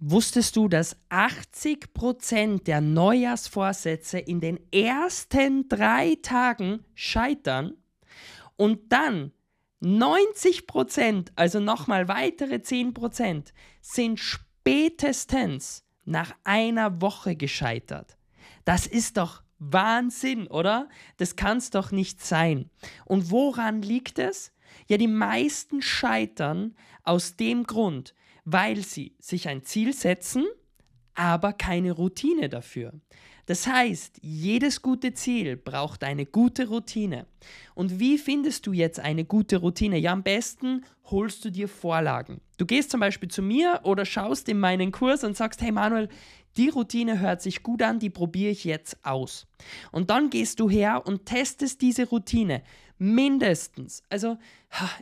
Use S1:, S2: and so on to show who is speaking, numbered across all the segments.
S1: Wusstest du, dass 80% der Neujahrsvorsätze in den ersten drei Tagen scheitern und dann 90%, also nochmal weitere 10%, sind spätestens nach einer Woche gescheitert? Das ist doch Wahnsinn, oder? Das kann es doch nicht sein. Und woran liegt es? Ja, die meisten scheitern aus dem Grund, weil sie sich ein Ziel setzen, aber keine Routine dafür. Das heißt, jedes gute Ziel braucht eine gute Routine. Und wie findest du jetzt eine gute Routine? Ja, am besten holst du dir Vorlagen. Du gehst zum Beispiel zu mir oder schaust in meinen Kurs und sagst, hey Manuel, die Routine hört sich gut an, die probiere ich jetzt aus. Und dann gehst du her und testest diese Routine mindestens. Also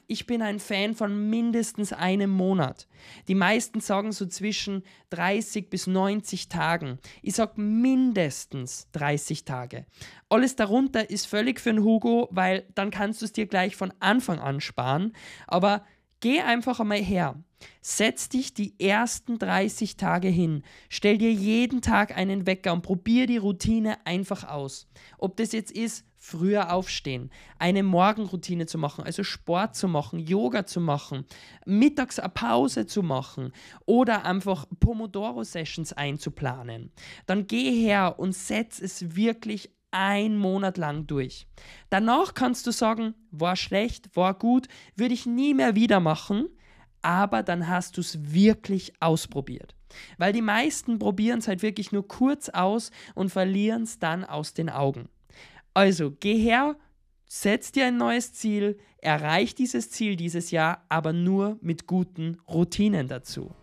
S1: ich bin ein Fan von mindestens einem Monat. Die meisten sagen so zwischen 30 bis 90 Tagen. Ich sage mindestens 30 Tage. Alles darunter ist völlig für den Hugo, weil dann kannst du es dir gleich von Anfang an sparen. Aber geh einfach einmal her. Setz dich die ersten 30 Tage hin. Stell dir jeden Tag einen Wecker und probier die Routine einfach aus. Ob das jetzt ist, früher aufstehen, eine Morgenroutine zu machen, also Sport zu machen, Yoga zu machen, mittags eine Pause zu machen oder einfach Pomodoro-Sessions einzuplanen. Dann geh her und setz es wirklich ein Monat lang durch. Danach kannst du sagen, war schlecht, war gut, würde ich nie mehr wieder machen aber dann hast du es wirklich ausprobiert. Weil die meisten probieren es halt wirklich nur kurz aus und verlieren es dann aus den Augen. Also geh her, setz dir ein neues Ziel, erreich dieses Ziel dieses Jahr, aber nur mit guten Routinen dazu.